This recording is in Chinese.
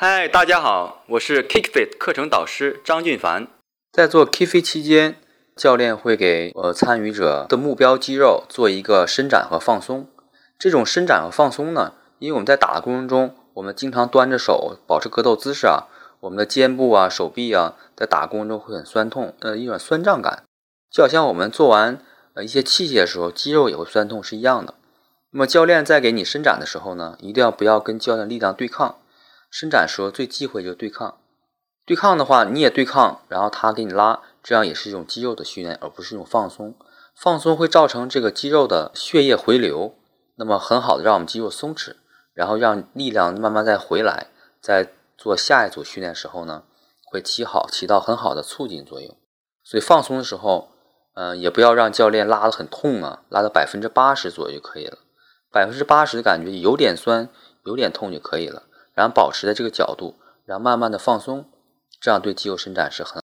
嗨，大家好，我是 KickFit 课程导师张俊凡。在做 KickFit 期间，教练会给呃参与者的目标肌肉做一个伸展和放松。这种伸展和放松呢，因为我们在打的过程中，我们经常端着手保持格斗姿势啊，我们的肩部啊、手臂啊，在打的过程中会很酸痛，呃，一种酸胀感，就好像我们做完呃一些器械的时候，肌肉也会酸痛是一样的。那么教练在给你伸展的时候呢，一定要不要跟教练力量对抗。伸展时候最忌讳就是对抗，对抗的话你也对抗，然后他给你拉，这样也是一种肌肉的训练，而不是一种放松。放松会造成这个肌肉的血液回流，那么很好的让我们肌肉松弛，然后让力量慢慢再回来，在做下一组训练时候呢，会起好起到很好的促进作用。所以放松的时候，嗯，也不要让教练拉的很痛啊，拉到百分之八十左右就可以了，百分之八十的感觉有点酸，有点痛就可以了。然后保持在这个角度，然后慢慢的放松，这样对肌肉伸展是很。